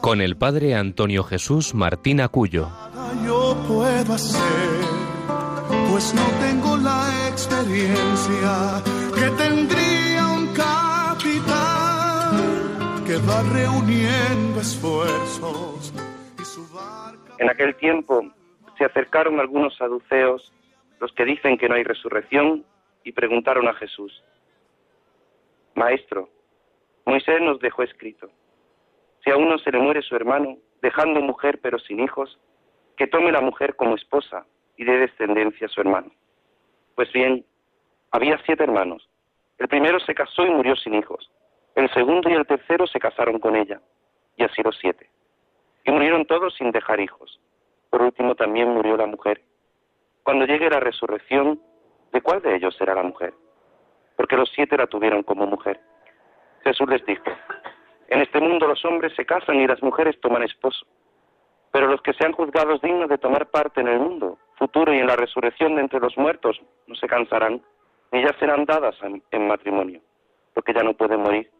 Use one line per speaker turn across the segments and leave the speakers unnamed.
con el padre Antonio Jesús Martín Acuyo.
Yo puedo hacer, pues no tengo la experiencia que tendría un capitán que va reuniendo esfuerzos y su barca...
En aquel tiempo se acercaron algunos saduceos, los que dicen que no hay resurrección, y preguntaron a Jesús, Maestro, Moisés nos dejó escrito, si a uno se le muere su hermano, dejando mujer pero sin hijos, que tome la mujer como esposa y dé descendencia a su hermano. Pues bien, había siete hermanos. El primero se casó y murió sin hijos. El segundo y el tercero se casaron con ella, y así los siete. Y murieron todos sin dejar hijos. Por último también murió la mujer. Cuando llegue la resurrección, ¿de cuál de ellos será la mujer? Porque los siete la tuvieron como mujer. Jesús les dijo, en este mundo los hombres se casan y las mujeres toman esposo, pero los que sean juzgados dignos de tomar parte en el mundo futuro y en la resurrección de entre los muertos no se cansarán, ni ya serán dadas en matrimonio, porque ya no pueden morir,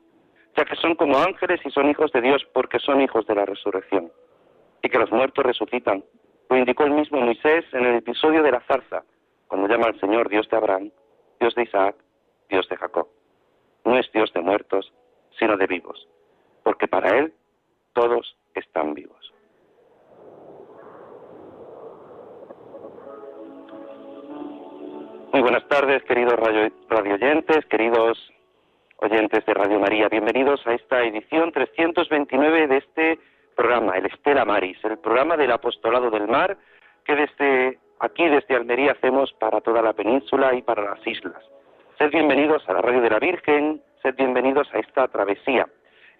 ya que son como ángeles y son hijos de Dios porque son hijos de la resurrección, y que los muertos resucitan, lo indicó el mismo Moisés en el episodio de la zarza, cuando llama al Señor Dios de Abraham, Dios de Isaac, Dios de Jacob. No es Dios de muertos, sino de vivos, porque para Él todos están vivos. Muy buenas tardes, queridos radio, oyentes, queridos oyentes de Radio María. Bienvenidos a esta edición 329 de este programa, el Estela Maris, el programa del Apostolado del Mar que desde aquí, desde Almería, hacemos para toda la península y para las islas. Sed bienvenidos a la Radio de la Virgen, sed bienvenidos a esta travesía,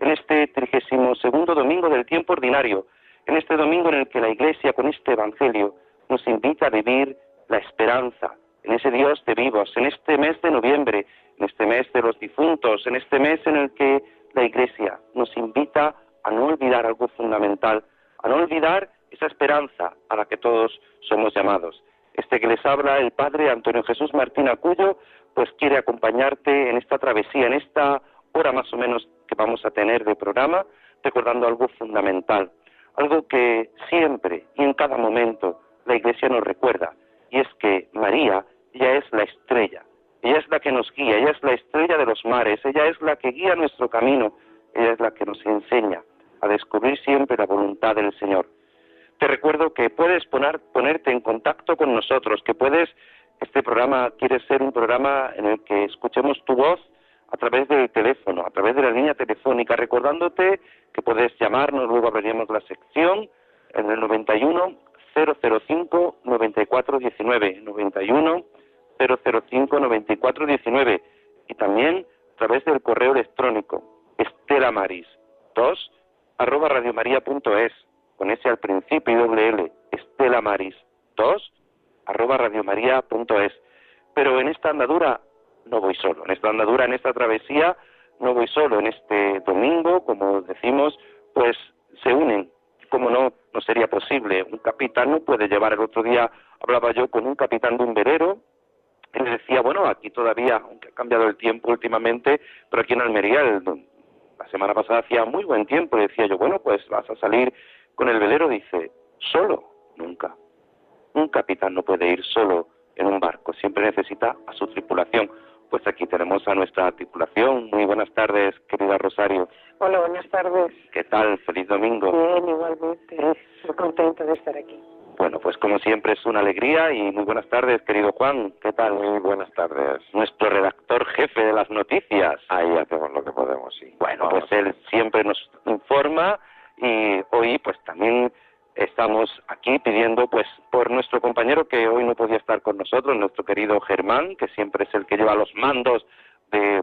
en este trigésimo segundo domingo del tiempo ordinario, en este domingo en el que la Iglesia con este Evangelio nos invita a vivir la esperanza en ese Dios de vivos, en este mes de noviembre, en este mes de los difuntos, en este mes en el que la Iglesia nos invita a no olvidar algo fundamental, a no olvidar esa esperanza a la que todos somos llamados. Este que les habla el Padre Antonio Jesús Martín Acuyo pues quiere acompañarte en esta travesía, en esta hora más o menos que vamos a tener de programa, recordando algo fundamental, algo que siempre y en cada momento la Iglesia nos recuerda, y es que María ya es la estrella, ella es la que nos guía, ella es la estrella de los mares, ella es la que guía nuestro camino, ella es la que nos enseña a descubrir siempre la voluntad del Señor. Te recuerdo que puedes ponerte en contacto con nosotros, que puedes este programa quiere ser un programa en el que escuchemos tu voz a través del teléfono, a través de la línea telefónica, recordándote que puedes llamarnos, luego abriremos la sección en el 91 005 9419, 91 005 9419 y también a través del correo electrónico estelamaris 2 arroba radiomaria.es con ese al principio y doble L, estelamaris 2 arroba radiomaria.es. Pero en esta andadura no voy solo, en esta andadura, en esta travesía, no voy solo. En este domingo, como decimos, pues se unen. Como no, no sería posible. Un capitán no puede llevar. El otro día hablaba yo con un capitán de un velero le decía, bueno, aquí todavía, aunque ha cambiado el tiempo últimamente, pero aquí en Almería la semana pasada hacía muy buen tiempo. Y decía yo, bueno, pues vas a salir con el velero. Dice, solo, nunca. Un capitán no puede ir solo en un barco, siempre necesita a su tripulación. Pues aquí tenemos a nuestra tripulación. Muy buenas tardes, querida Rosario.
Hola, buenas tardes.
¿Qué tal? Feliz domingo.
Bien, igualmente. Muy contento de estar aquí.
Bueno, pues como siempre es una alegría y muy buenas tardes, querido Juan. ¿Qué tal?
Muy buenas tardes.
Nuestro redactor jefe de las noticias.
Ahí hacemos lo que podemos, sí.
Bueno, pues él siempre nos informa y hoy pues también estamos aquí pidiendo pues por nuestro compañero que hoy no podía estar con nosotros, nuestro querido Germán, que siempre es el que lleva los mandos de,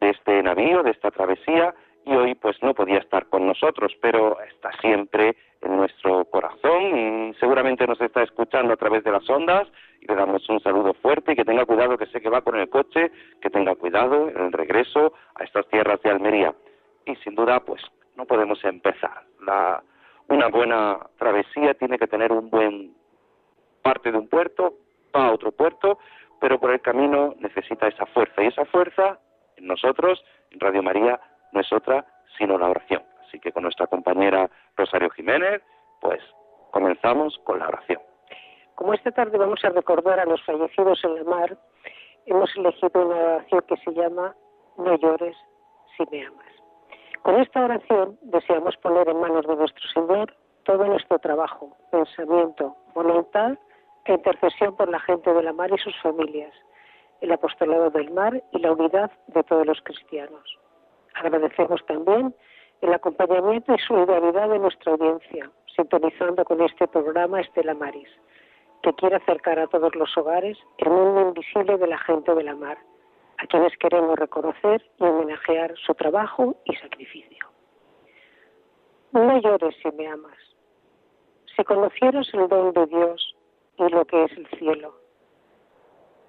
este navío, de esta travesía, y hoy pues no podía estar con nosotros, pero está siempre en nuestro corazón y seguramente nos está escuchando a través de las ondas y le damos un saludo fuerte y que tenga cuidado, que sé que va con el coche, que tenga cuidado en el regreso a estas tierras de Almería. Y sin duda pues no podemos empezar. La, una buena travesía tiene que tener un buen parte de un puerto, va a otro puerto, pero por el camino necesita esa fuerza y esa fuerza en nosotros, en Radio María, no es otra sino la oración. Así que con nuestra compañera Rosario Jiménez, pues comenzamos con la oración.
Como esta tarde vamos a recordar a los fallecidos en la mar, hemos elegido una oración que se llama No llores si me amas. Con esta oración deseamos poner en manos de nuestro Señor todo nuestro trabajo, pensamiento, voluntad e intercesión por la gente de la mar y sus familias, el apostolado del mar y la unidad de todos los cristianos. Agradecemos también el acompañamiento y solidaridad de nuestra audiencia, sintonizando con este programa Estela Maris, que quiere acercar a todos los hogares el mundo invisible de la gente de la mar, a quienes queremos reconocer y homenajear su trabajo y sacrificio. No llores si me amas. Si conocieras el don de Dios y lo que es el cielo,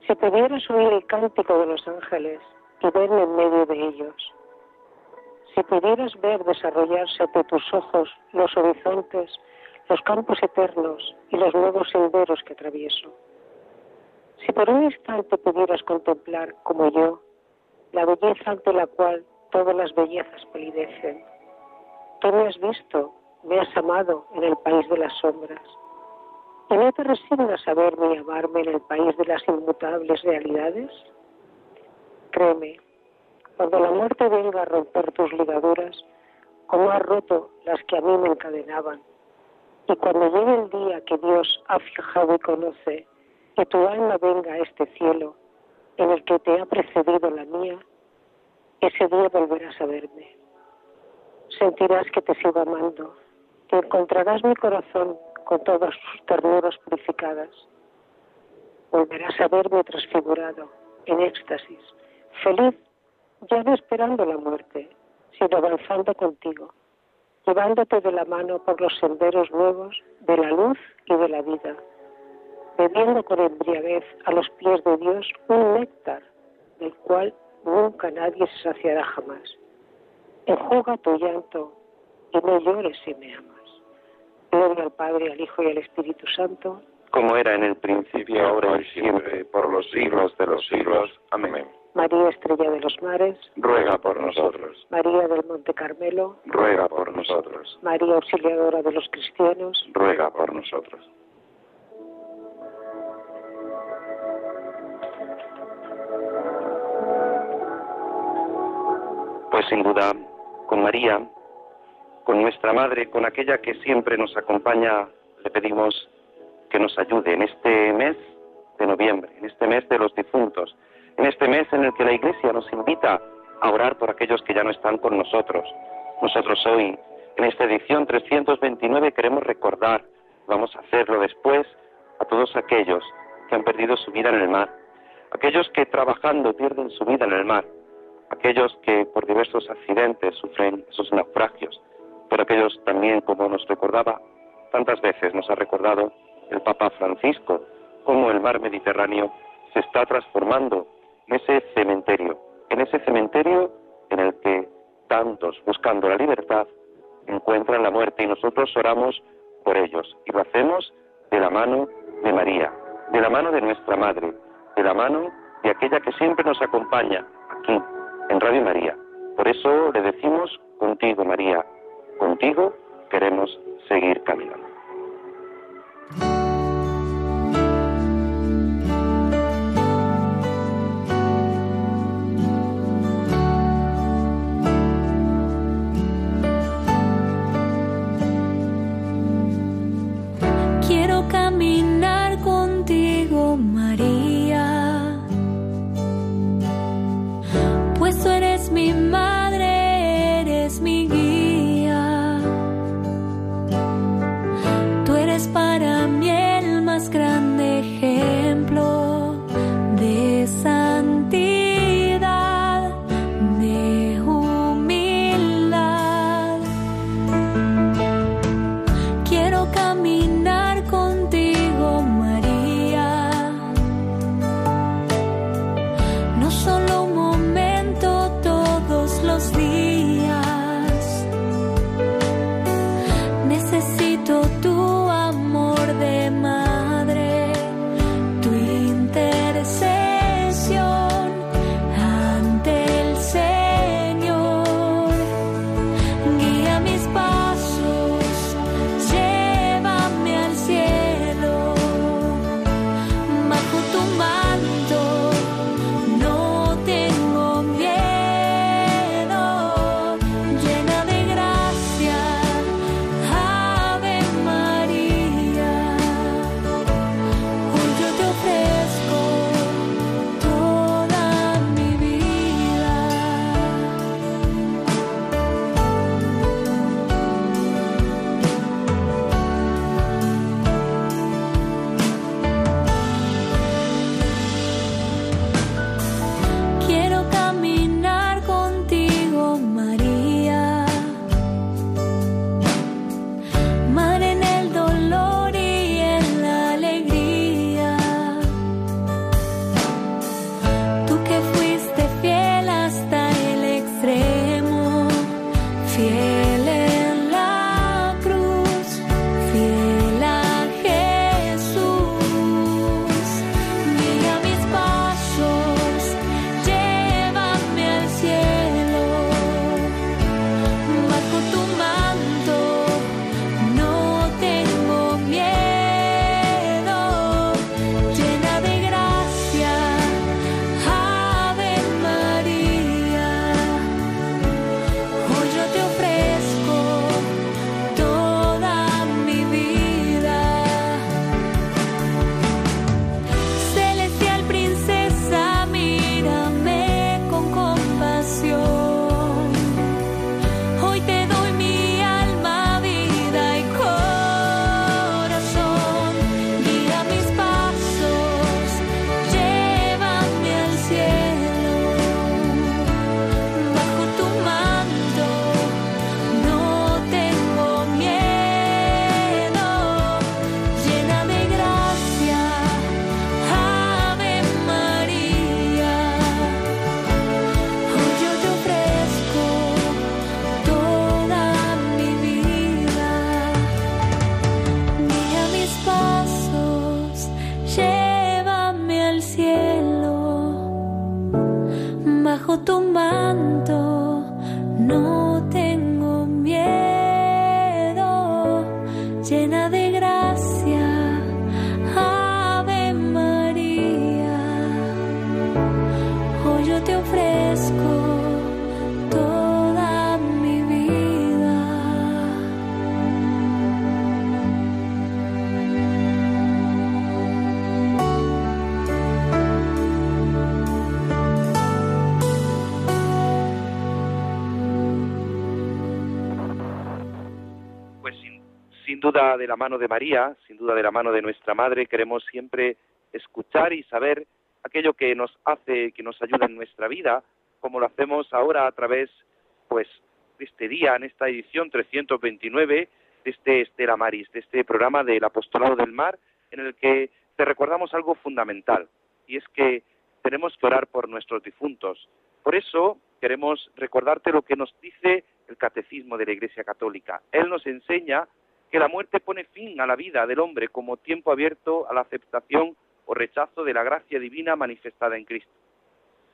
si pudieras oír el cántico de los ángeles y verme en medio de ellos, si pudieras ver desarrollarse ante tus ojos los horizontes, los campos eternos y los nuevos senderos que atravieso. Si por un instante pudieras contemplar, como yo, la belleza ante la cual todas las bellezas palidecen. Tú me has visto, me has amado en el país de las sombras. ¿Y no te resignas a verme y amarme en el país de las inmutables realidades? Créeme, cuando la muerte venga a romper tus ligaduras, como ha roto las que a mí me encadenaban, y cuando llegue el día que Dios ha fijado y conoce, que tu alma venga a este cielo en el que te ha precedido la mía, ese día volverás a verme. Sentirás que te sigo amando, que encontrarás mi corazón con todas sus ternuras purificadas. Volverás a verme transfigurado, en éxtasis, feliz ya no esperando la muerte, sino avanzando contigo, llevándote de la mano por los senderos nuevos de la luz y de la vida, bebiendo con embriaguez a los pies de Dios un néctar del cual nunca nadie se saciará jamás. Enjuga tu llanto y no llores si me amas. Gloria al Padre, al Hijo y al Espíritu Santo.
Como era en el principio, ahora y siempre, por los siglos de los siglos. Amén.
María Estrella de los Mares,
ruega por nosotros.
María del Monte Carmelo,
ruega por nosotros.
María Auxiliadora de los Cristianos,
ruega por nosotros. Pues sin duda, con María, con nuestra Madre, con aquella que siempre nos acompaña, le pedimos que nos ayude en este mes de noviembre, en este mes de los difuntos, en este mes en el que la Iglesia nos invita a orar por aquellos que ya no están con nosotros. Nosotros hoy, en esta edición 329, queremos recordar, vamos a hacerlo después, a todos aquellos que han perdido su vida en el mar, aquellos que trabajando pierden su vida en el mar, aquellos que por diversos accidentes sufren esos naufragios, pero aquellos también, como nos recordaba, tantas veces nos ha recordado el Papa Francisco, cómo el mar Mediterráneo se está transformando en ese cementerio, en ese cementerio en el que tantos buscando la libertad encuentran la muerte y nosotros oramos por ellos y lo hacemos de la mano de María, de la mano de nuestra Madre, de la mano de aquella que siempre nos acompaña aquí en Radio María. Por eso le decimos contigo María, contigo queremos seguir caminando.
La mano de María, sin duda de la mano de nuestra Madre, queremos siempre escuchar y saber aquello que nos hace, que nos ayuda en nuestra vida, como lo hacemos ahora a través, pues, de este día, en esta edición 329 de este Estela Maris, de este programa del Apostolado del Mar, en el que te recordamos algo fundamental, y es que tenemos que orar por nuestros difuntos. Por eso queremos recordarte lo que nos dice el Catecismo de la Iglesia Católica. Él nos enseña que la muerte pone fin a la vida del hombre como tiempo abierto a la aceptación o rechazo de la gracia divina manifestada en Cristo.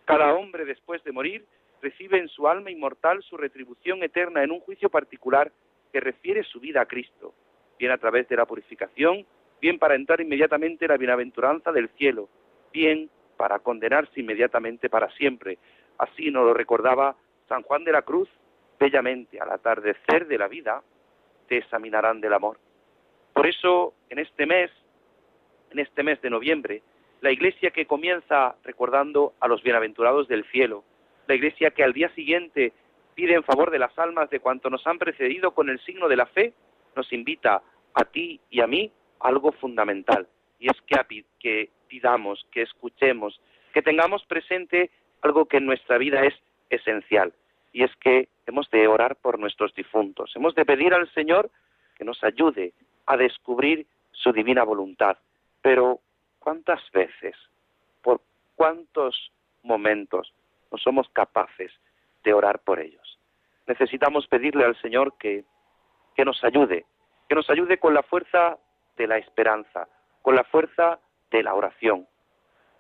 Cada hombre después de morir recibe en su alma inmortal su retribución eterna en un juicio particular que refiere su vida a Cristo, bien a través de la purificación, bien para entrar inmediatamente en la bienaventuranza del cielo, bien para condenarse inmediatamente para siempre. Así nos lo recordaba San Juan de la Cruz bellamente al atardecer de la vida, te examinarán del amor. Por eso, en este mes, en este mes de noviembre, la iglesia que comienza recordando a los bienaventurados del cielo, la iglesia que al día siguiente pide en favor de las almas de cuanto nos han precedido con el signo de la fe, nos invita a ti y a mí algo fundamental, y es que, que pidamos, que escuchemos, que tengamos presente algo que en nuestra vida es esencial, y es que hemos de orar por nuestros difuntos, hemos de pedir al Señor que nos ayude a descubrir su divina voluntad. Pero ¿cuántas veces, por cuántos momentos no somos capaces de orar por ellos. Necesitamos pedirle al Señor que, que nos ayude, que nos ayude con la fuerza de la esperanza, con la fuerza de la oración.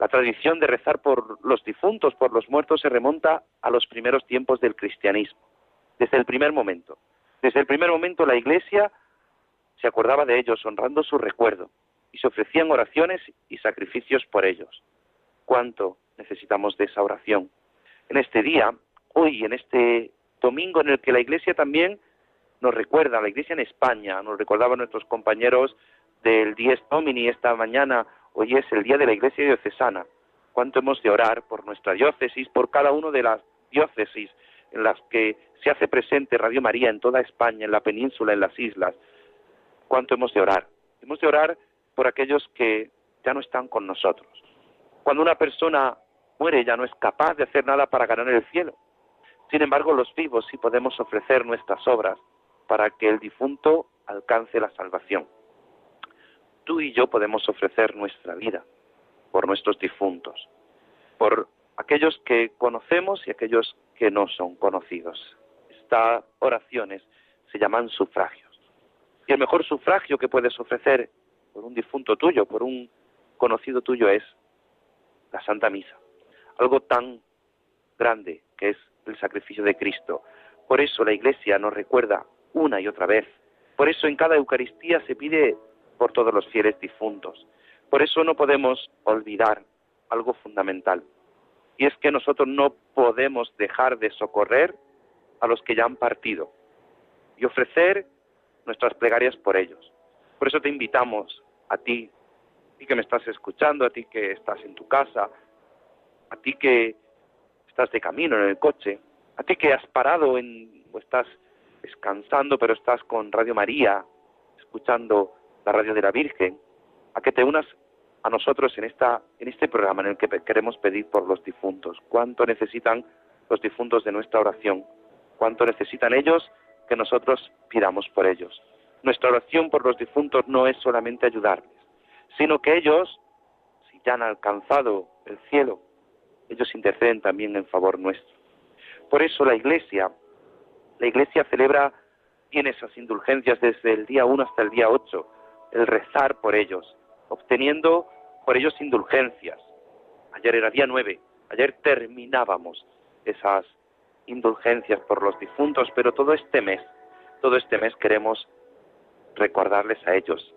La tradición de rezar por los difuntos, por los muertos, se remonta a los primeros tiempos del cristianismo, desde el primer momento. Desde el primer momento la Iglesia se acordaba de ellos, honrando su recuerdo, y se ofrecían oraciones y sacrificios por ellos. ¿Cuánto necesitamos de esa oración? En este día, hoy, en este domingo en el que la Iglesia también nos recuerda, la Iglesia en España, nos recordaban nuestros compañeros del Dies Domini esta mañana, hoy es el día de la Iglesia diocesana. Cuánto hemos de orar por nuestra diócesis, por cada una de las diócesis en las que se hace presente Radio María en toda España, en la península, en las islas. Cuánto hemos de orar. Hemos de orar por aquellos que ya no están con nosotros. Cuando una persona muere ya no es capaz de hacer nada para ganar el cielo. Sin embargo, los vivos sí podemos ofrecer nuestras obras para que el difunto alcance la salvación. Tú y yo podemos ofrecer nuestra vida por nuestros difuntos, por aquellos que conocemos y aquellos que no son conocidos. Estas oraciones se llaman sufragios. Y el mejor sufragio que puedes ofrecer por un difunto tuyo, por un conocido tuyo, es la Santa Misa. Algo tan grande que es el sacrificio de Cristo. Por eso la Iglesia nos recuerda una y otra vez. Por eso en cada Eucaristía se pide por todos los fieles difuntos. Por eso no podemos olvidar algo fundamental. Y es que nosotros no podemos dejar de socorrer a los que ya han partido y ofrecer nuestras plegarias por ellos. Por eso te invitamos a ti, a ti que me estás escuchando, a ti que estás en tu casa, a ti que estás de camino en el coche, a ti que has parado en, o estás descansando, pero estás con Radio María, escuchando la radio de la Virgen, a que te unas a nosotros en, esta, en este programa en el que queremos pedir por los difuntos. ¿Cuánto necesitan los difuntos de nuestra oración? ¿Cuánto necesitan ellos que nosotros pidamos por ellos? Nuestra oración por los difuntos no es solamente ayudarles, sino que ellos, si ya han alcanzado el cielo, ellos interceden también en favor nuestro. Por eso la Iglesia, la Iglesia celebra, tiene esas indulgencias desde el día 1 hasta el día 8, el rezar por ellos, obteniendo por ellos indulgencias. Ayer era día 9, ayer terminábamos esas indulgencias por los difuntos, pero todo este mes, todo este mes queremos recordarles a ellos,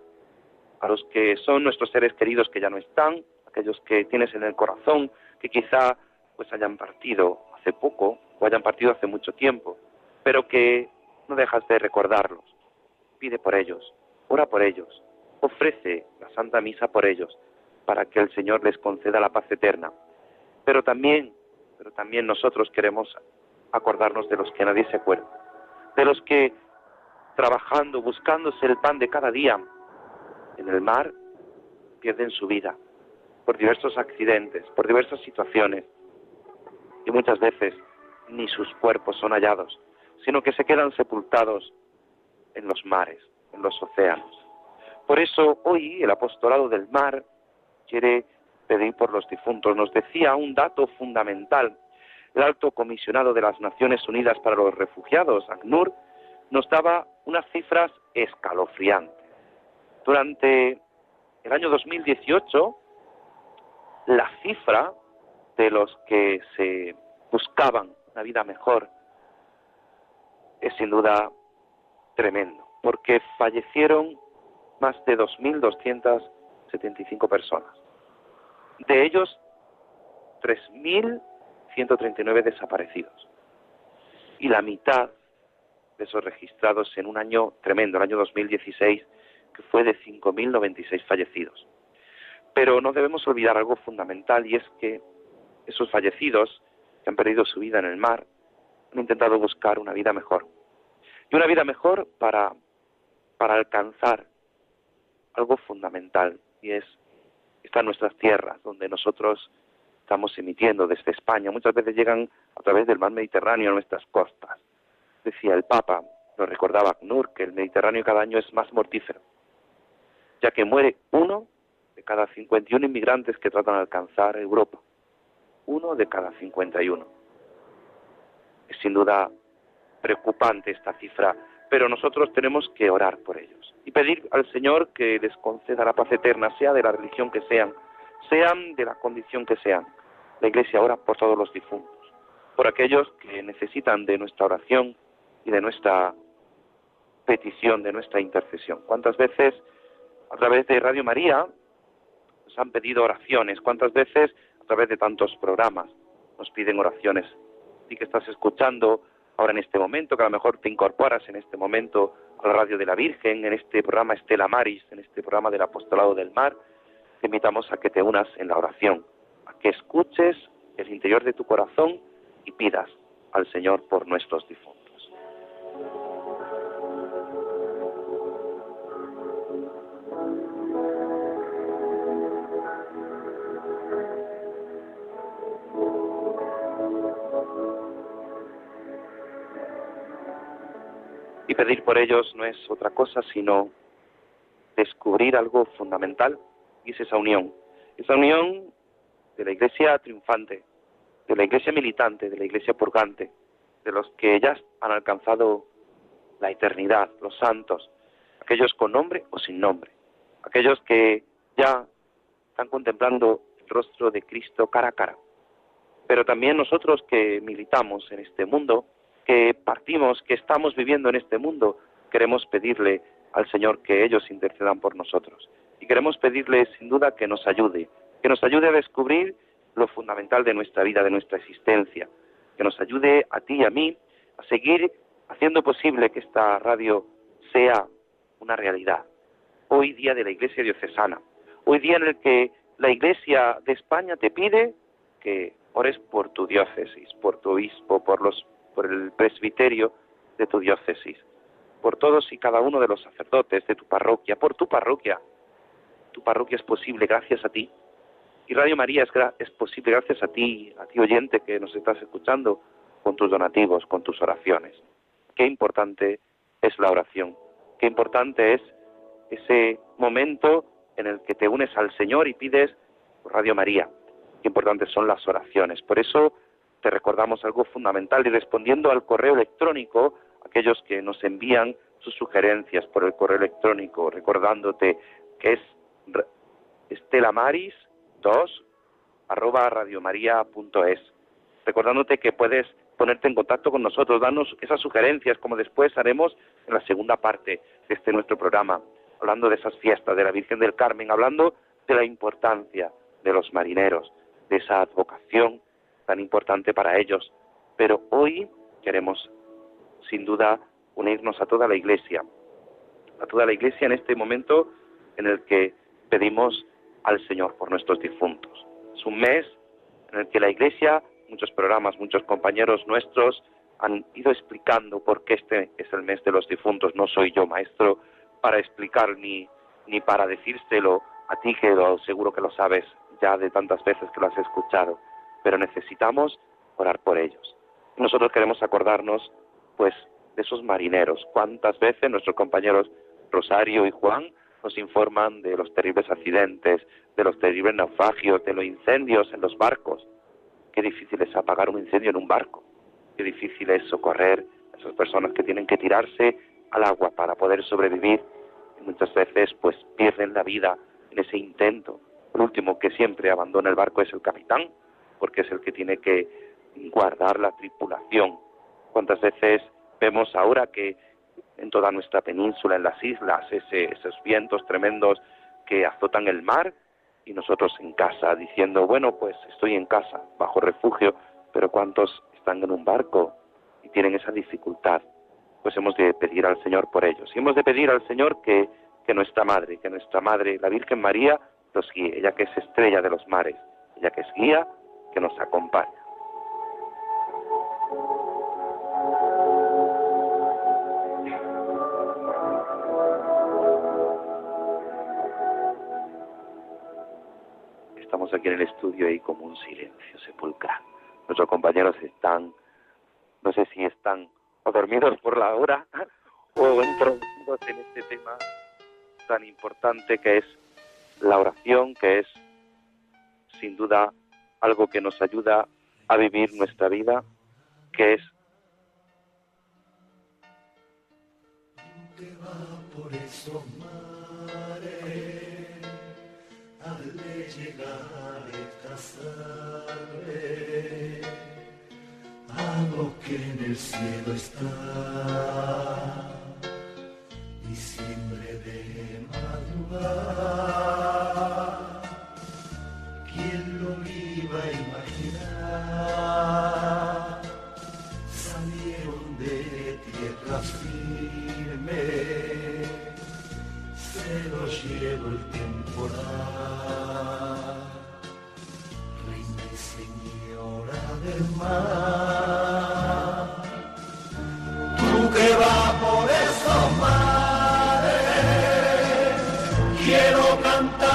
a los que son nuestros seres queridos que ya no están, aquellos que tienes en el corazón, que quizá pues hayan partido hace poco o hayan partido hace mucho tiempo, pero que no dejas de recordarlos. Pide por ellos, ora por ellos, ofrece la Santa Misa por ellos, para que el Señor les conceda la paz eterna. Pero también, pero también nosotros queremos acordarnos de los que nadie se acuerda, de los que trabajando, buscándose el pan de cada día en el mar, pierden su vida por diversos accidentes, por diversas situaciones, y muchas veces ni sus cuerpos son hallados, sino que se quedan sepultados en los mares, en los océanos. Por eso hoy el apostolado del mar quiere pedir por los difuntos. Nos decía un dato fundamental. El alto comisionado de las Naciones Unidas para los Refugiados, ACNUR, nos daba unas cifras escalofriantes. Durante el año 2018, la cifra de los que se buscaban una vida mejor es sin duda tremendo, porque fallecieron más de 2.275 personas. De ellos, 3.139 desaparecidos. Y la mitad de esos registrados en un año tremendo, el año 2016, que fue de 5.096 fallecidos. Pero no debemos olvidar algo fundamental y es que esos fallecidos que han perdido su vida en el mar han intentado buscar una vida mejor. Y una vida mejor para, para alcanzar algo fundamental y es están nuestras tierras donde nosotros estamos emitiendo desde España. Muchas veces llegan a través del mar Mediterráneo a nuestras costas decía el Papa, lo recordaba ACNUR, que el Mediterráneo cada año es más mortífero, ya que muere uno de cada 51 inmigrantes que tratan de alcanzar Europa. Uno de cada 51. Es sin duda preocupante esta cifra, pero nosotros tenemos que orar por ellos y pedir al Señor que les conceda la paz eterna, sea de la religión que sean, sean de la condición que sean. La Iglesia ora por todos los difuntos, por aquellos que necesitan de nuestra oración y de nuestra petición, de nuestra intercesión. ¿Cuántas veces a través de Radio María nos han pedido oraciones? ¿Cuántas veces a través de tantos programas nos piden oraciones? Y que estás escuchando ahora en este momento, que a lo mejor te incorporas en este momento a la Radio de la Virgen, en este programa Estela Maris, en este programa del Apostolado del Mar, te invitamos a que te unas en la oración, a que escuches el interior de tu corazón y pidas al Señor por nuestros difuntos. Pedir por ellos no es otra cosa sino descubrir algo fundamental y es esa unión. Esa unión de la iglesia triunfante, de la iglesia militante, de la iglesia purgante, de los que ya han alcanzado la eternidad, los santos, aquellos con nombre o sin nombre, aquellos que ya están contemplando el rostro de Cristo cara a cara. Pero también nosotros que militamos en este mundo, que partimos, que estamos viviendo en este mundo, queremos pedirle al Señor que ellos intercedan por nosotros. Y queremos pedirle sin duda que nos ayude, que nos ayude a descubrir lo fundamental de nuestra vida, de nuestra existencia, que nos ayude a ti y a mí a seguir haciendo posible que esta radio sea una realidad. Hoy día de la Iglesia diocesana, hoy día en el que la Iglesia de España te pide que ores por tu diócesis, por tu obispo, por los por el presbiterio de tu diócesis, por todos y cada uno de los sacerdotes de tu parroquia, por tu parroquia. Tu parroquia es posible gracias a ti. Y Radio María es, es posible gracias a ti, a ti oyente que nos estás escuchando, con tus donativos, con tus oraciones. Qué importante es la oración, qué importante es ese momento en el que te unes al Señor y pides Radio María. Qué importantes son las oraciones. Por eso te recordamos algo fundamental. Y respondiendo al correo electrónico, aquellos que nos envían sus sugerencias por el correo electrónico, recordándote que es estelamaris2 arroba radiomaria.es, recordándote que puedes ponerte en contacto con nosotros, darnos esas sugerencias, como después haremos en la segunda parte de este nuestro programa, hablando de esas fiestas de la Virgen del Carmen, hablando de la importancia de los marineros, de esa advocación tan importante para ellos. Pero hoy queremos, sin duda, unirnos a toda la Iglesia, a toda la Iglesia en este momento en el que pedimos al Señor por nuestros difuntos. Es un mes en el que la Iglesia, muchos programas, muchos compañeros nuestros han ido explicando por qué este es el mes de los difuntos. No soy yo maestro para explicar ni, ni para decírselo a ti que lo, seguro que lo sabes ya de tantas veces que lo has escuchado pero necesitamos orar por ellos. Nosotros queremos acordarnos, pues, de esos marineros. ¿Cuántas veces nuestros compañeros Rosario y Juan nos informan de los terribles accidentes, de los terribles naufragios, de los incendios en los barcos? Qué difícil es apagar un incendio en un barco. Qué difícil es socorrer a esas personas que tienen que tirarse al agua para poder sobrevivir. Y muchas veces, pues, pierden la vida en ese intento. El último que siempre abandona el barco es el capitán, porque es el que tiene que guardar la tripulación. ¿Cuántas veces vemos ahora que en toda nuestra península, en las islas, esos vientos tremendos que azotan el mar y nosotros en casa diciendo, bueno, pues estoy en casa, bajo refugio, pero ¿cuántos están en un barco y tienen esa dificultad? Pues hemos de pedir al Señor por ellos. Y hemos de pedir al Señor que, que nuestra Madre, que nuestra Madre, la Virgen María, los guíe, ella que es estrella de los mares, ella que es guía que nos acompaña. Estamos aquí en el estudio y como un silencio sepulcral. Nuestros compañeros están, no sé si están o dormidos por la hora o introducidos en este tema tan importante que es la oración, que es sin duda algo que nos ayuda a vivir nuestra vida, que es
por al llegar que en el cielo está, diciembre de madrugada. Quiero cantando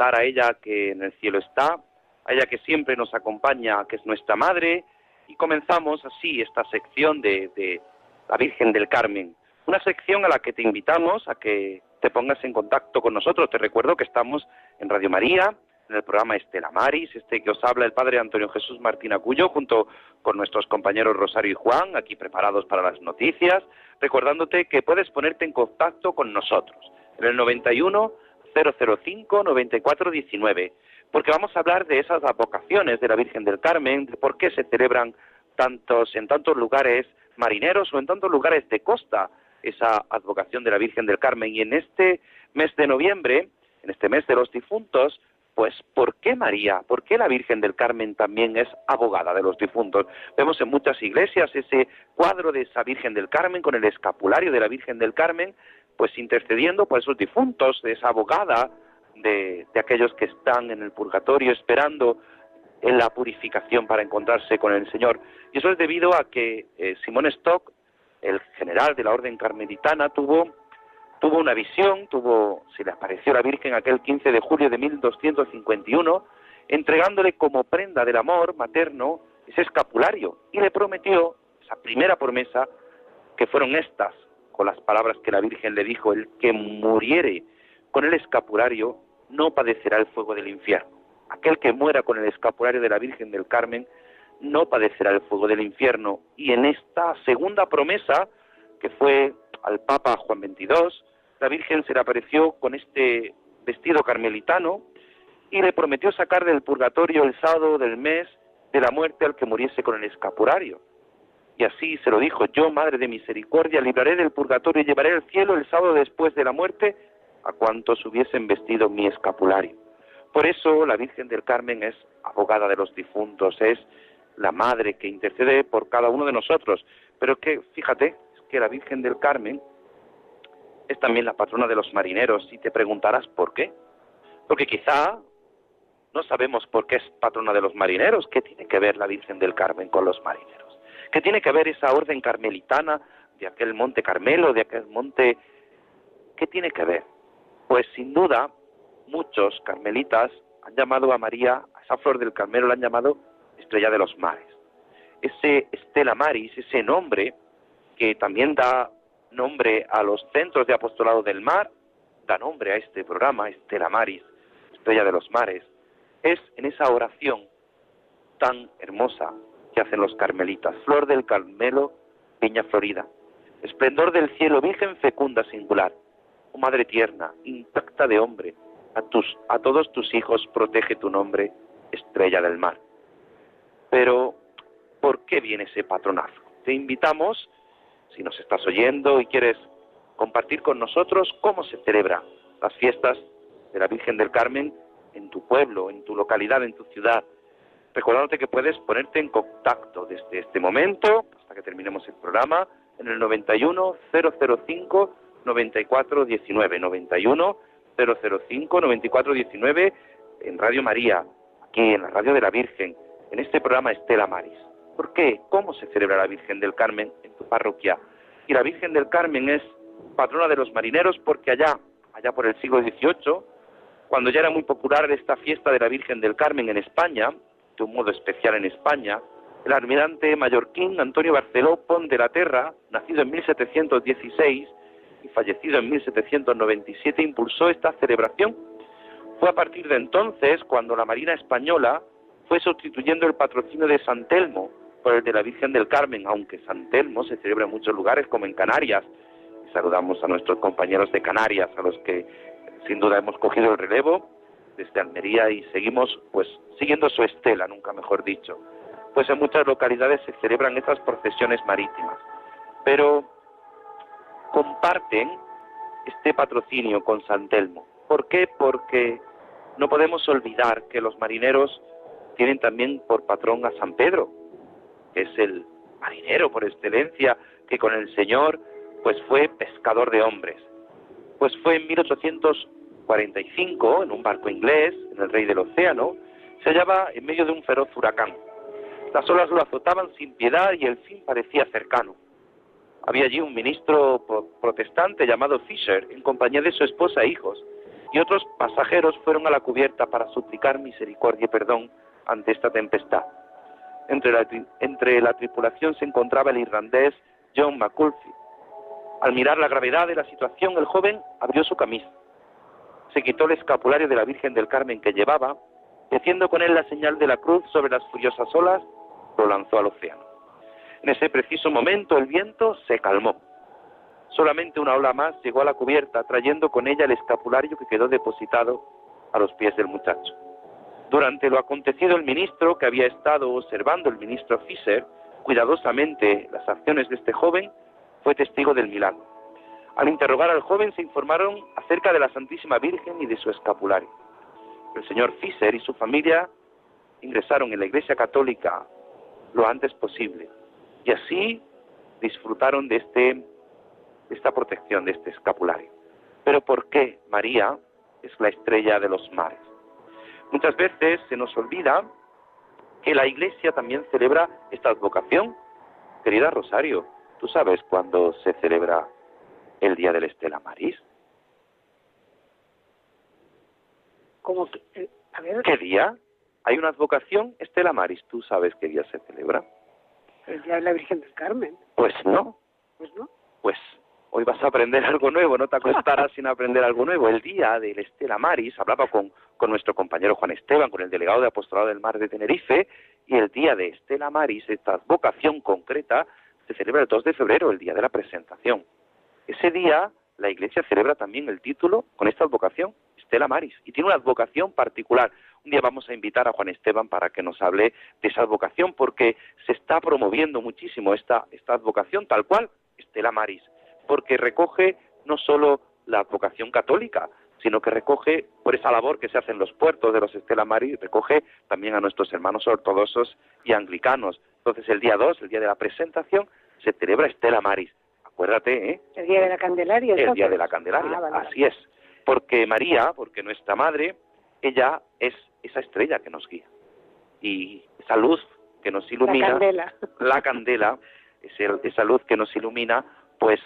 cantar a ella que en el cielo está, a ella que siempre nos acompaña, que es nuestra madre, y comenzamos así esta sección de, de la Virgen del Carmen, una sección a la que te invitamos a que te pongas en contacto con nosotros. Te recuerdo que estamos en Radio María, en el programa Estela Maris, este que os habla el Padre Antonio Jesús Martín Acuyo, junto con nuestros compañeros Rosario y Juan, aquí preparados para las noticias, recordándote que puedes ponerte en contacto con nosotros en el 91 005 9419, porque vamos a hablar de esas vocaciones de la Virgen del Carmen, de por qué se celebran tantos en tantos lugares marineros o en tantos lugares de costa esa advocación de la Virgen del Carmen y en este mes de noviembre, en este mes de los difuntos, pues ¿por qué María? ¿Por qué la Virgen del Carmen también es abogada de los difuntos? Vemos en muchas iglesias ese cuadro de esa Virgen del Carmen con el escapulario de la Virgen del Carmen, pues intercediendo por esos difuntos, de esa abogada de, de aquellos que están en el purgatorio esperando en la purificación para encontrarse con el Señor. Y eso es debido a que eh, Simón Stock, el general de la orden carmelitana, tuvo, tuvo una visión, tuvo, se le apareció la Virgen aquel 15 de julio de 1251, entregándole como prenda del amor materno ese escapulario y le prometió esa primera promesa que fueron estas, con las palabras que la Virgen le dijo, el que muriere con el escapulario no padecerá el fuego del infierno. Aquel que muera con el escapulario de la Virgen del Carmen no padecerá el fuego del infierno. Y en esta segunda promesa, que fue al Papa Juan XXII, la Virgen se le apareció con este vestido carmelitano y le prometió sacar del purgatorio el sábado del mes de la muerte al que muriese con el escapulario. Y así se lo dijo, yo, Madre de Misericordia, libraré del purgatorio y llevaré al cielo el sábado después de la muerte a cuantos hubiesen vestido mi escapulario. Por eso la Virgen del Carmen es abogada de los difuntos, es la madre que intercede por cada uno de nosotros. Pero que, fíjate, es que la Virgen del Carmen es también la patrona de los marineros y te preguntarás por qué. Porque quizá no sabemos por qué es patrona de los marineros. ¿Qué tiene que ver la Virgen del Carmen con los marineros? ¿Qué tiene que ver esa orden carmelitana de aquel monte Carmelo, de aquel monte... ¿Qué tiene que ver? Pues sin duda muchos carmelitas han llamado a María, a esa flor del Carmelo la han llamado estrella de los mares. Ese Estela Maris, ese nombre que también da nombre a los centros de apostolado del mar, da nombre a este programa, Estela Maris, estrella de los mares, es en esa oración tan hermosa que hacen los carmelitas, flor del Carmelo, viña florida, esplendor del cielo, virgen fecunda singular, oh madre tierna, intacta de hombre, a, tus, a todos tus hijos protege tu nombre, estrella del mar. Pero, ¿por qué viene ese patronazo? Te invitamos, si nos estás oyendo y quieres compartir con nosotros cómo se celebran las fiestas de la Virgen del Carmen en tu pueblo, en tu localidad, en tu ciudad. Recordándote que puedes ponerte en contacto desde este momento hasta que terminemos el programa en el 91 005 94 19 91 005 94 19 en Radio María, aquí en la Radio de la Virgen, en este programa Estela Maris. ¿Por qué? ¿Cómo se celebra la Virgen del Carmen en tu parroquia? Y la Virgen del Carmen es patrona de los marineros porque allá, allá por el siglo XVIII, cuando ya era muy popular esta fiesta de la Virgen del Carmen en España, de un modo especial en España, el almirante mallorquín Antonio Barceló Pon de la Terra, nacido en 1716 y fallecido en 1797, impulsó esta celebración. Fue a partir de entonces cuando la Marina Española fue sustituyendo el patrocinio de San Telmo por el de la Virgen del Carmen, aunque San Telmo se celebra en muchos lugares como en Canarias. Saludamos a nuestros compañeros de Canarias, a los que sin duda hemos cogido el relevo desde Almería y seguimos pues siguiendo su estela, nunca mejor dicho. Pues en muchas localidades se celebran estas procesiones marítimas, pero comparten este patrocinio con San Telmo. ¿Por qué? Porque no podemos olvidar que los marineros tienen también por patrón a San Pedro, que es el marinero por excelencia, que con el Señor pues fue pescador de hombres. Pues fue en 1845, en un barco inglés, en el Rey del Océano, se hallaba en medio de un feroz huracán. Las olas lo azotaban sin piedad y el fin parecía cercano. Había allí un ministro protestante llamado Fisher, en compañía de su esposa e hijos, y otros pasajeros fueron a la cubierta para suplicar misericordia y perdón ante esta tempestad. Entre la, tripulación se encontraba el irlandés John McCulfy. Al mirar la gravedad de la situación, el joven abrió su camisa, se quitó el escapulario de la Virgen del Carmen que llevaba y haciendo con él la señal de la cruz sobre las furiosas olas, lo lanzó al océano. En ese preciso momento el viento se calmó. Solamente una ola más llegó a la cubierta, trayendo con ella el escapulario que quedó depositado a los pies del muchacho. Durante lo acontecido, el ministro, que había estado observando el ministro Fischer cuidadosamente las acciones de este joven, fue testigo del milagro. Al interrogar al joven se informaron acerca de la Santísima Virgen y de su escapulario. El señor Fischer y su familia ingresaron en la Iglesia Católica lo antes posible y así disfrutaron de, este, de esta protección, de este escapulario. Pero ¿por qué María es la estrella de los mares? Muchas veces se nos olvida que la Iglesia también celebra esta advocación. Querida Rosario, ¿tú sabes cuándo se celebra el Día del Estela Maris?
¿Cómo que, eh, a ver,
¿Qué día? Hay una advocación Estela Maris. ¿Tú sabes qué día se celebra?
el Día de la Virgen del Carmen.
Pues no.
Pues no.
Pues hoy vas a aprender algo nuevo, no te acostarás sin aprender algo nuevo. El día del Estela Maris, hablaba con, con nuestro compañero Juan Esteban, con el delegado de Apostolado del Mar de Tenerife, y el día de Estela Maris, esta advocación concreta, se celebra el 2 de febrero, el día de la presentación. Ese día la Iglesia celebra también el título con esta advocación, Estela Maris, y tiene una advocación particular. Un día vamos a invitar a Juan Esteban para que nos hable de esa advocación, porque se está promoviendo muchísimo esta, esta advocación tal cual, Estela Maris, porque recoge no solo la advocación católica, sino que recoge, por esa labor que se hace en los puertos de los Estela Maris, recoge también a nuestros hermanos ortodoxos y anglicanos. Entonces, el día 2, el día de la presentación, se celebra Estela Maris. Acuérdate, ¿eh?
El día de la Candelaria.
El día de la Candelaria,
Ah,
así es. Porque María, porque nuestra madre, ella es esa estrella que nos guía. Y esa luz que nos ilumina.
La candela.
La candela, esa luz que nos ilumina, pues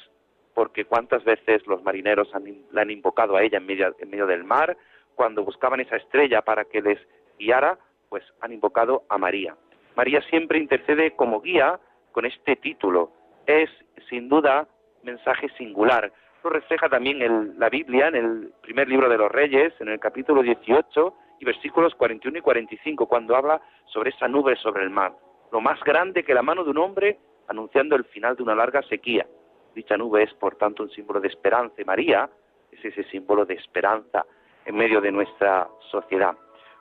porque cuántas veces los marineros han, la han invocado a ella en medio, en medio del mar, cuando buscaban esa estrella para que les guiara, pues han invocado a María. María siempre intercede como guía con este título. Es, sin duda, mensaje singular. Lo refleja también el, la Biblia en el primer libro de los Reyes, en el capítulo 18 y versículos 41 y 45, cuando habla sobre esa nube sobre el mar. Lo más grande que la mano de un hombre anunciando el final de una larga sequía. Dicha nube es, por tanto, un símbolo de esperanza y María es ese símbolo de esperanza en medio de nuestra sociedad.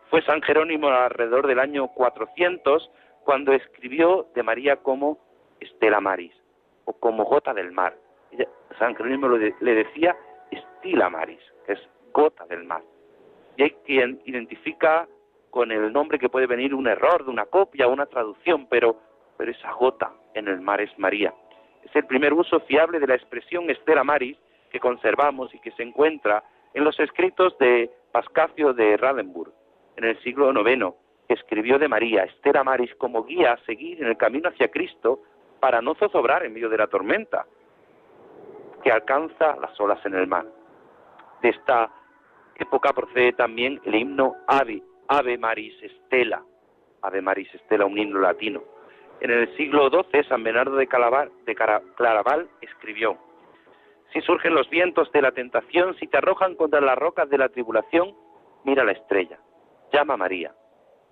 Fue San Jerónimo alrededor del año 400 cuando escribió de María como Estela Maris o como gota del mar. San Jerónimo le decía Estila Maris, que es gota del mar. Y hay quien identifica con el nombre que puede venir un error de una copia o una traducción, pero, pero esa gota en el mar es María. Es el primer uso fiable de la expresión Estela Maris que conservamos y que se encuentra en los escritos de Pascacio de Radenburg, en el siglo IX, escribió de María, Estela Maris, como guía a seguir en el camino hacia Cristo para no zozobrar en medio de la tormenta que alcanza las olas en el mar. De esta época procede también el himno Ave, Ave Maris Estela, Ave Maris Estela, un himno latino. En el siglo XII, San Bernardo de, Calabar, de Claraval escribió, Si surgen los vientos de la tentación, si te arrojan contra las rocas de la tribulación, mira la estrella, llama a María.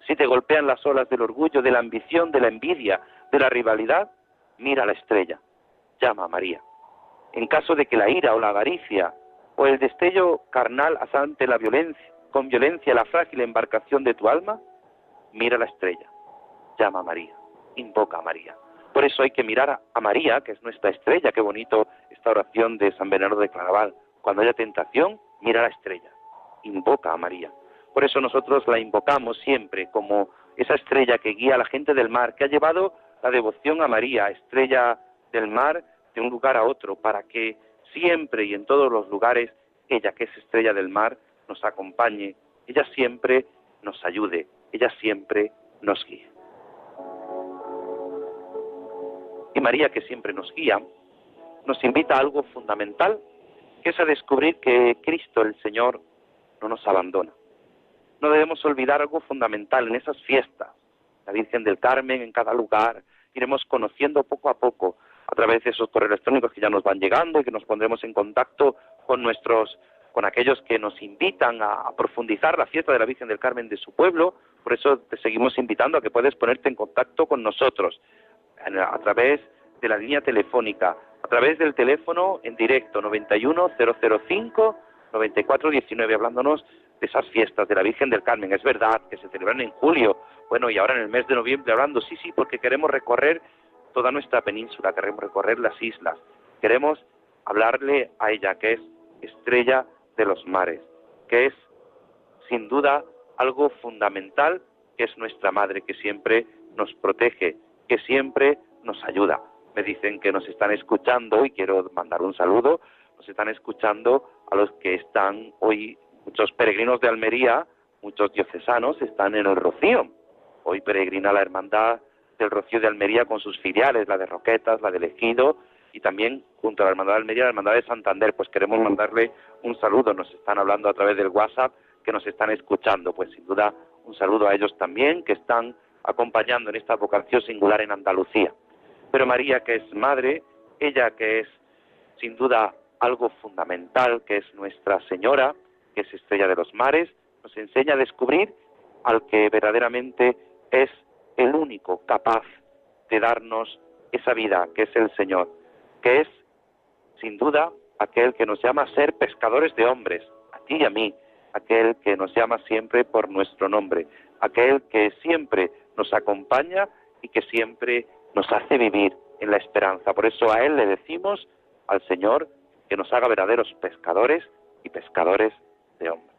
Si te golpean las olas del orgullo, de la ambición, de la envidia, de la rivalidad, mira la estrella, llama a María. En caso de que la ira o la avaricia o el destello carnal asante la violencia, con violencia la frágil embarcación de tu alma, mira la estrella, llama a María, invoca a María. Por eso hay que mirar a, a María, que es nuestra estrella. Qué bonito esta oración de San Bernardo de Claraval. Cuando haya tentación, mira la estrella, invoca a María. Por eso nosotros la invocamos siempre como esa estrella que guía a la gente del mar, que ha llevado la devoción a María, estrella del mar, de un lugar a otro, para que siempre y en todos los lugares ella, que es estrella del mar, nos acompañe, ella siempre nos ayude, ella siempre nos guíe. Y María, que siempre nos guía, nos invita a algo fundamental, que es a descubrir que Cristo, el Señor, no nos abandona. No debemos olvidar algo fundamental en esas fiestas, la Virgen del Carmen en cada lugar, iremos conociendo poco a poco a través de esos correos electrónicos que ya nos van llegando y que nos pondremos en contacto con nuestros con aquellos que nos invitan a, profundizar la fiesta de la Virgen del Carmen de su pueblo. Por eso te seguimos invitando a que puedes ponerte en contacto con nosotros a través de la línea telefónica, a través del teléfono en directo 91005 9419, hablándonos de esas fiestas de la Virgen del Carmen. Es verdad que se celebran en julio, bueno, y ahora en el mes de noviembre hablando, sí, sí, porque queremos recorrer toda nuestra península, queremos recorrer las islas, queremos hablarle a ella, que es estrella de los mares, que es sin duda algo fundamental, que es nuestra madre, que siempre nos protege, que siempre nos ayuda. Me dicen que nos están escuchando y quiero mandar un saludo, nos están escuchando a los que están hoy, muchos peregrinos de Almería, muchos diocesanos están en el Rocío. Hoy peregrina la hermandad del Rocío de Almería con sus filiales, la de Roquetas, la de Ejido y también junto a la Hermandad de Almería, la Hermandad de Santander. Pues queremos mandarle un saludo, nos están hablando a través del WhatsApp que nos están escuchando. Pues sin duda un saludo a ellos también que están acompañando en esta vocación singular en Andalucía. Pero María, que es madre, ella que es sin duda algo fundamental, que es Nuestra Señora, que es estrella de los mares, nos enseña a descubrir al que verdaderamente es el único capaz de darnos esa vida, que es el Señor, que es, sin duda, aquel que nos llama a ser pescadores de hombres, a ti y a mí, aquel que nos llama siempre por nuestro nombre, aquel que siempre nos acompaña y que siempre nos hace vivir en la esperanza. Por eso a Él le decimos, al Señor, que nos haga verdaderos pescadores y pescadores de hombres.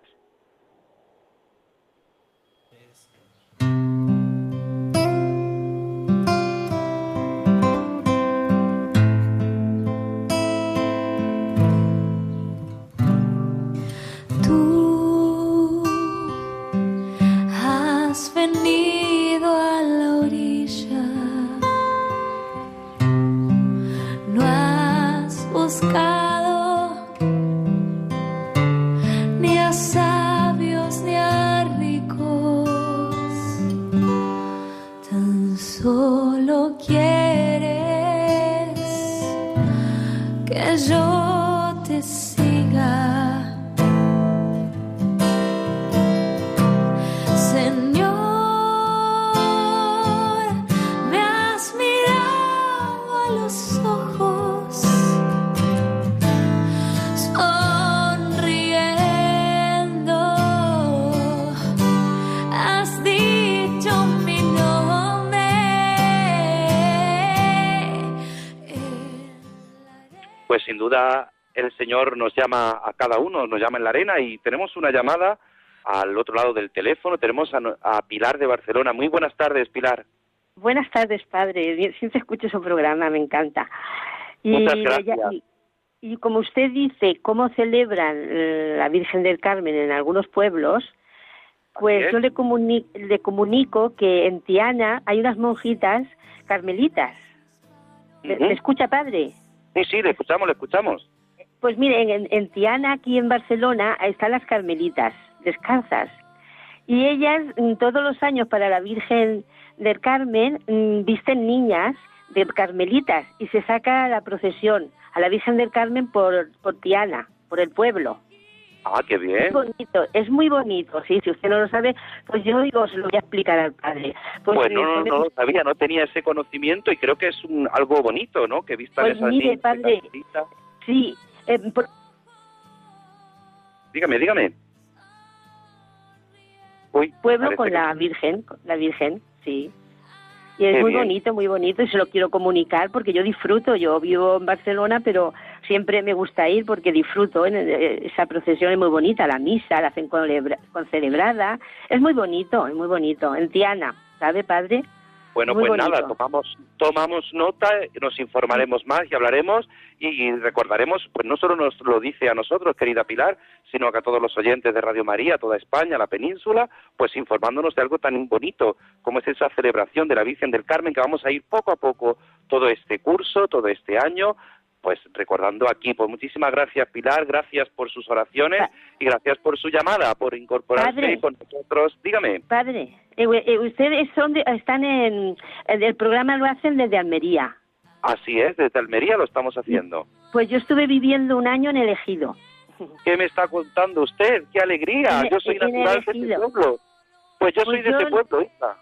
Señor nos llama a cada uno, nos llama en la arena y tenemos una llamada al otro lado del teléfono. Tenemos a, Pilar de Barcelona. Muy buenas tardes, Pilar.
Buenas tardes, padre. Siempre escucho su programa, me encanta.
Y, Muchas gracias.
Y, como usted dice, cómo celebran eh, la Virgen del Carmen en algunos pueblos, pues yo le, le comunico que en Tiana hay unas monjitas carmelitas. ¿Me escucha, padre?
Sí, sí, le escuchamos, le escuchamos.
Pues miren, en, Tiana, aquí en Barcelona, están las carmelitas descalzas. Y ellas mm, todos los años para la Virgen del Carmen mm, visten niñas de carmelitas y se saca la procesión a la Virgen del Carmen por, por Tiana, por el pueblo.
Ah, qué bien.
Es bonito, es muy bonito, sí, si usted no lo sabe, pues yo digo, se lo voy a explicar al padre.
Pues, pues no, no, no lo sabía, no tenía ese conocimiento y creo que es un, algo bonito, ¿no? Que vistan
pues
esas
mire, padre, sí, eh,
dígame, dígame.
Pueblo con la Virgen, la Virgen, sí. Y es muy bonito, muy bonito y se lo quiero comunicar porque yo disfruto. Yo vivo en Barcelona, pero siempre me gusta ir porque disfruto. En eh, esa procesión es muy bonita, la misa la hacen con, celebrada. Es muy bonito, es muy bonito. En Tiana, ¿sabe, padre?
Bueno, pues nada, tomamos, tomamos nota, nos informaremos más y hablaremos y, recordaremos, pues no solo nos lo dice a nosotros, querida Pilar, sino que a todos los oyentes de Radio María, toda España, la península, pues informándonos de algo tan bonito como es esa celebración de la Virgen del Carmen, que vamos a ir poco a poco todo este curso, todo este año, pues recordando aquí, pues muchísimas gracias Pilar, gracias por sus oraciones y gracias por su llamada, por incorporarse con nosotros. Dígame.
Padre, eh, eh, ustedes son están en, el programa lo hacen desde Almería.
Así es, desde Almería lo estamos haciendo.
Pues yo estuve viviendo un año en el Ejido.
¿Qué me está contando usted? ¡Qué alegría! yo soy natural de ese pueblo. Pues yo soy pues de ese pueblo, hija.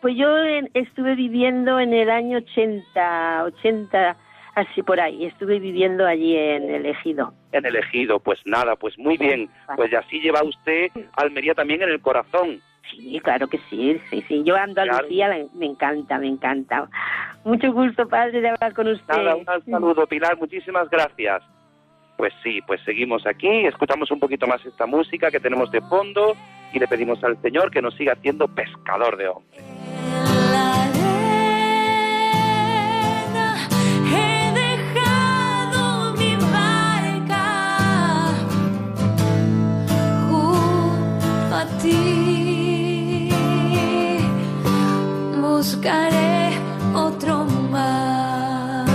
Pues yo estuve viviendo en el año 80, 80 así por ahí. Estuve viviendo allí en el Ejido.
En el Ejido, pues nada, pues muy bien. Pues así lleva usted Almería también en el corazón.
Sí, claro que sí, sí, sí. Yo ando a Lucía, me encanta, me encanta. Mucho gusto, padre, de hablar con usted.
Nada, un saludo, Pilar, muchísimas gracias. Pues sí, pues seguimos aquí, escuchamos un poquito más esta música que tenemos de fondo y le pedimos al Señor que nos siga haciendo pescador de hombres.
Buscaré otro mar.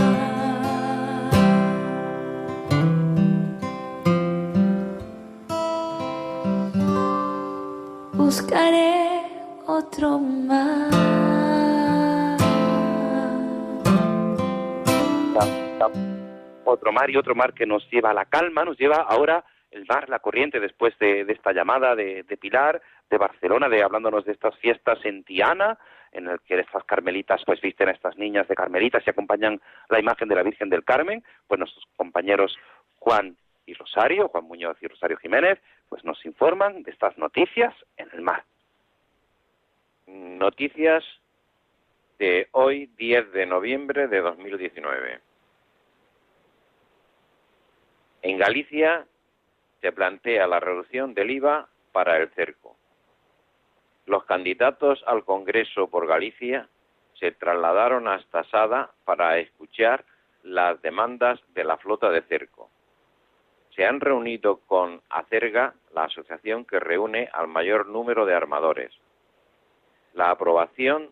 Buscaré otro mar.
Otro mar y otro mar que nos lleva a la calma, nos lleva ahora el mar, la corriente, después de, esta llamada de, Pilar, de Barcelona, de hablándonos de estas fiestas en Tiana, en el que estas carmelitas pues visten a estas niñas de carmelitas y acompañan la imagen de la Virgen del Carmen, pues nuestros compañeros Juan y Rosario, Juan Muñoz y Rosario Jiménez, pues nos informan de estas noticias en el mar.
Noticias de hoy, 10 de noviembre de 2019. En Galicia se plantea la reducción del IVA para el cerco. Los candidatos al Congreso por Galicia se trasladaron hasta Sada para escuchar las demandas de la flota de cerco. Se han reunido con Acerga, la asociación que reúne al mayor número de armadores. La aprobación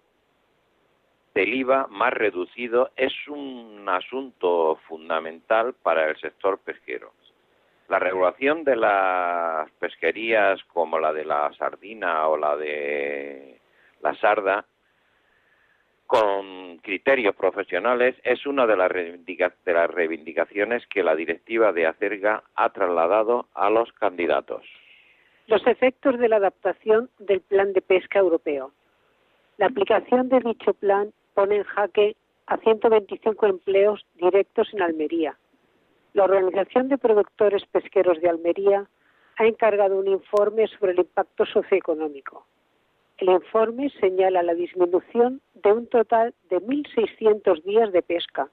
del IVA más reducido es un asunto fundamental para el sector pesquero. La regulación de las pesquerías como la de la sardina o la de la sarda con criterios profesionales es una de las, de las reivindicaciones que la directiva de Acerga ha trasladado a los candidatos.
Los efectos de la adaptación del Plan de Pesca Europeo. La aplicación de dicho plan pone en jaque a 125 empleos directos en Almería. La Organización de Productores Pesqueros de Almería ha encargado un informe sobre el impacto socioeconómico. El informe señala la disminución de un total de 1.600 días de pesca,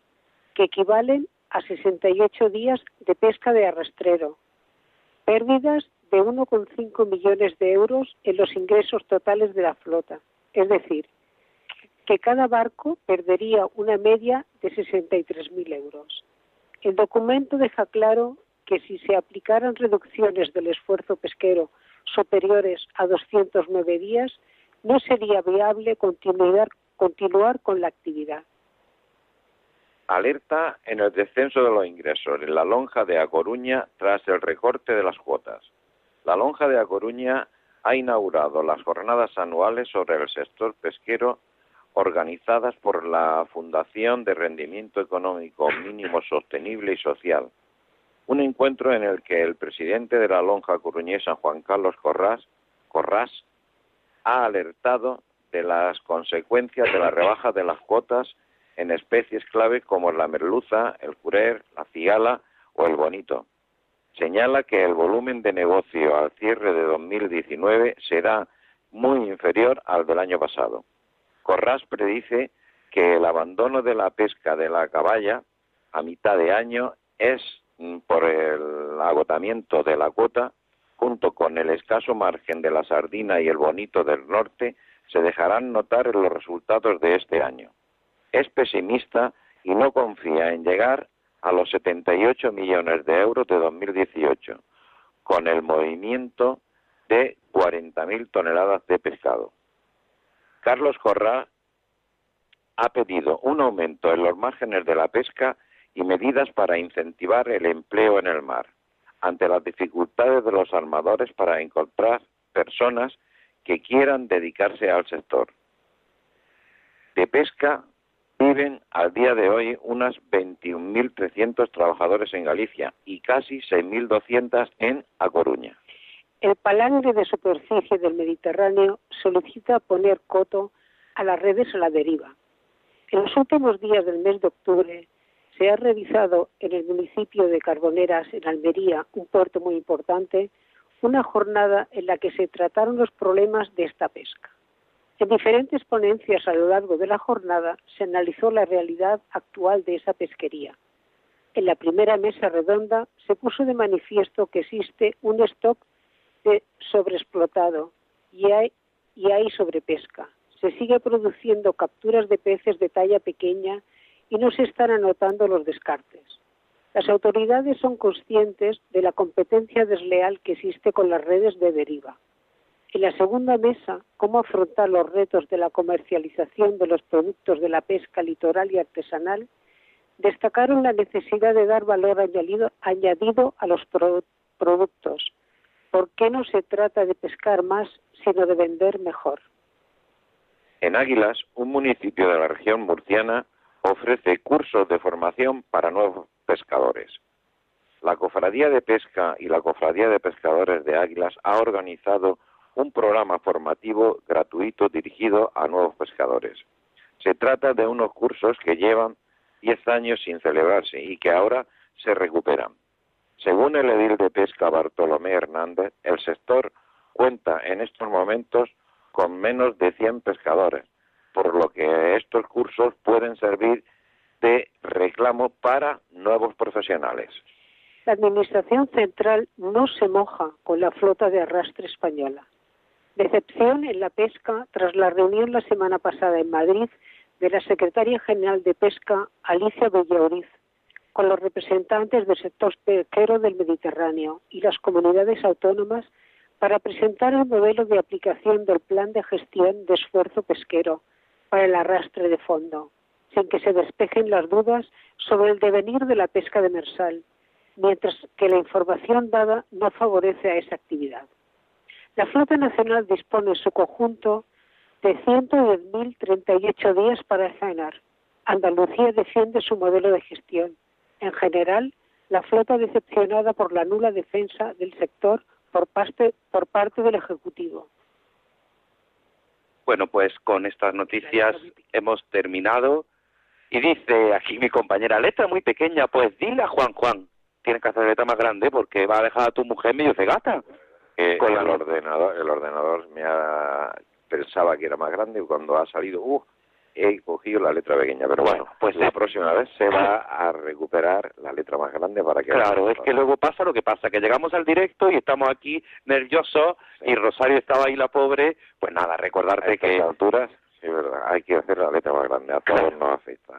que equivalen a 68 días de pesca de arrastrero, pérdidas de 1,5 millones de euros en los ingresos totales de la flota, es decir, que cada barco perdería una media de 63.000 euros. El documento deja claro que si se aplicaran reducciones del esfuerzo pesquero superiores a 209 días, no sería viable continuar, con la actividad.
Alerta en el descenso de los ingresos en la lonja de A Coruña tras el recorte de las cuotas. La lonja de A Coruña ha inaugurado las jornadas anuales sobre el sector pesquero organizadas por la Fundación de Rendimiento Económico Mínimo Sostenible y Social. Un encuentro en el que el presidente de la lonja coruñesa, Juan Carlos Corrás, ha alertado de las consecuencias de la rebaja de las cuotas en especies clave como la merluza, el curer, la cigala o el bonito. Señala que el volumen de negocio al cierre de 2019 será muy inferior al del año pasado. Corrás predice que el abandono de la pesca de la caballa a mitad de año es mm, por el agotamiento de la cuota junto con el escaso margen de la sardina y el bonito del norte, se dejarán notar en los resultados de este año. Es pesimista y no confía en llegar a los 78 millones de euros de 2018, con el movimiento de 40.000 toneladas de pescado. Carlos Corrá ha pedido un aumento en los márgenes de la pesca y medidas para incentivar el empleo en el mar ante las dificultades de los armadores para encontrar personas que quieran dedicarse al sector. De pesca viven al día de hoy unas 21.300 trabajadores en Galicia y casi 6.200 en A Coruña.
El palangre de superficie del Mediterráneo solicita poner coto a las redes a la deriva. En los últimos días del mes de octubre, se ha realizado en el municipio de Carboneras, en Almería, un puerto muy importante, una jornada en la que se trataron los problemas de esta pesca. En diferentes ponencias a lo largo de la jornada se analizó la realidad actual de esa pesquería. En la primera mesa redonda se puso de manifiesto que existe un stock sobreexplotado y hay, y hay sobrepesca. Se sigue produciendo capturas de peces de talla pequeña y no se están anotando los descartes. Las autoridades son conscientes de la competencia desleal que existe con las redes de deriva. En la segunda mesa, cómo afrontar los retos de la comercialización de los productos de la pesca litoral y artesanal, destacaron la necesidad de dar valor añadido, añadido a los productos. ¿Por qué no se trata de pescar más, sino de vender mejor?
En Águilas, un municipio de la región murciana, ofrece cursos de formación para nuevos pescadores. La Cofradía de Pesca y la Cofradía de Pescadores de Águilas ha organizado un programa formativo gratuito dirigido a nuevos pescadores. Se trata de unos cursos que llevan 10 años sin celebrarse y que ahora se recuperan. Según el edil de pesca Bartolomé Hernández, el sector cuenta en estos momentos con menos de 100 pescadores, por lo que estos cursos pueden servir de reclamo para nuevos profesionales.
La Administración Central no se moja con la flota de arrastre española. Decepción en la pesca tras la reunión la semana pasada en Madrid de la Secretaria General de Pesca, Alicia Villauriz, con los representantes del sector pesquero del Mediterráneo y las comunidades autónomas para presentar el modelo de aplicación del Plan de Gestión de Esfuerzo Pesquero para el arrastre de fondo, sin que se despejen las dudas sobre el devenir de la pesca demersal, mientras que la información dada no favorece a esa actividad. La flota nacional dispone en su conjunto de 110.038 días para faenar. Andalucía defiende su modelo de gestión. En general, la flota decepcionada por la nula defensa del sector por parte, por parte del Ejecutivo.
Bueno, pues con estas noticias hemos terminado. Y dice aquí mi compañera, letra muy pequeña, pues dile a Juan Juan, tienes que hacer letra más grande porque va a dejar a tu mujer medio cegata.
con el ordenador, el ordenador me ha pensaba que era más grande y cuando ha salido, uh, he cogido la letra pequeña, pero bueno, pues la próxima vez se va a recuperar la letra más grande para que...
Claro, es que luego pasa lo que pasa, que llegamos al directo y estamos aquí nerviosos y Rosario estaba ahí la pobre, pues nada, recordarte que...
A alturas, sí, verdad, hay que hacer la letra más grande, a todos nos afecta.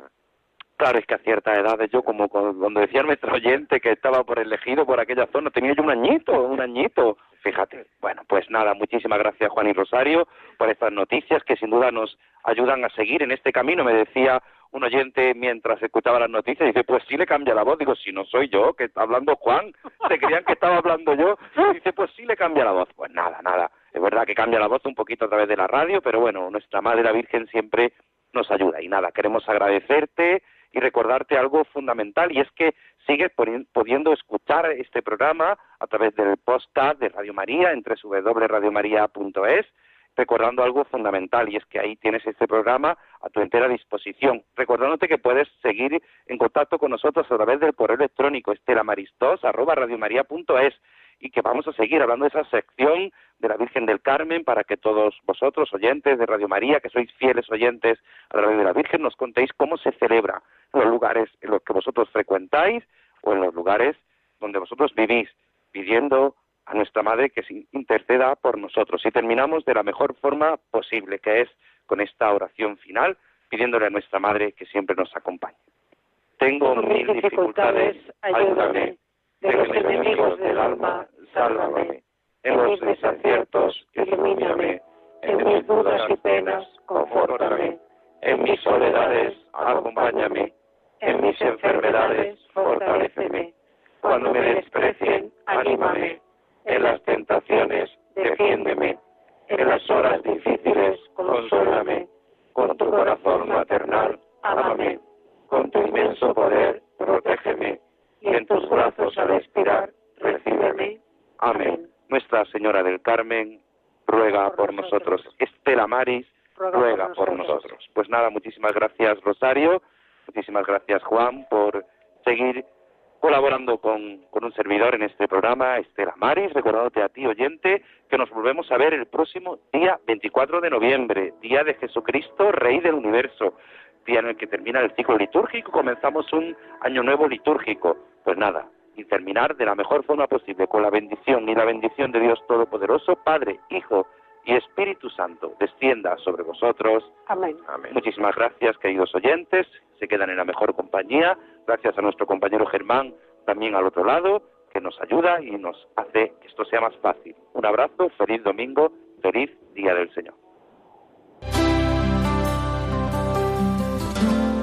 Claro, es que a ciertas edades yo, como cuando decía nuestro oyente que estaba por elegido por aquella zona, tenía yo un añito, un añito, fíjate. Bueno, pues nada, muchísimas gracias Juan y Rosario por estas noticias que sin duda nos ayudan a seguir en este camino. Me decía un oyente mientras escuchaba las noticias, dice, pues sí le cambia la voz. Digo, si no soy yo, que está hablando Juan, se creían que estaba hablando yo. Dice, pues sí le cambia la voz. Pues nada, nada. Es verdad que cambia la voz un poquito a través de la radio, pero bueno, nuestra Madre la Virgen siempre nos ayuda. Y nada, queremos agradecerte y recordarte algo fundamental y es que sigues pudiendo escuchar este programa a través del podcast de Radio María en www.radiomaria.es recordando algo fundamental y es que ahí tienes este programa a tu entera disposición. Recordándote que puedes seguir en contacto con nosotros a través del correo electrónico estelamaristos@radiomaria.es y que vamos a seguir hablando de esa sección de la Virgen del Carmen para que todos vosotros, oyentes de Radio María, que sois fieles oyentes a la Radio de la Virgen, nos contéis cómo se celebra en los lugares en los que vosotros frecuentáis o en los lugares donde vosotros vivís, pidiendo a nuestra Madre que se interceda por nosotros. Y terminamos de la mejor forma posible, que es con esta oración final, pidiéndole a nuestra Madre que siempre nos acompañe. Tengo mil dificultades, ayúdame de los enemigos del alma, sálvame. En los desaciertos, ilumíname. En mis dudas y penas, confórtame. En mis soledades, acompáñame. En mis enfermedades, fortaleceme. Cuando me desprecien, anímame. En las tentaciones, defiéndeme. En las horas difíciles, consólame. Con tu corazón maternal, ámame. Con tu inmenso poder, protégeme y en tus brazos al expirar, recíbeme. Amén. Nuestra Señora del Carmen, ruega por, nosotros. Estela Maris, ruega, por, nosotros. Pues nada, muchísimas gracias Rosario, muchísimas gracias Juan por seguir colaborando con, con, un servidor en este programa, Estela Maris, recordándote a ti, oyente, que nos volvemos a ver el próximo día 24 de noviembre, día de Jesucristo, Rey del Universo, día en el que termina el ciclo litúrgico, comenzamos un año nuevo litúrgico. Pues nada, y terminar de la mejor forma posible con la bendición y la bendición de Dios Todopoderoso, Padre, Hijo y Espíritu Santo, descienda sobre vosotros.
Amén.
Muchísimas gracias, queridos oyentes. Se quedan en la mejor compañía. Gracias a nuestro compañero Germán, también al otro lado, que nos ayuda y nos hace que esto sea más fácil. Un abrazo, feliz domingo, feliz Día del Señor.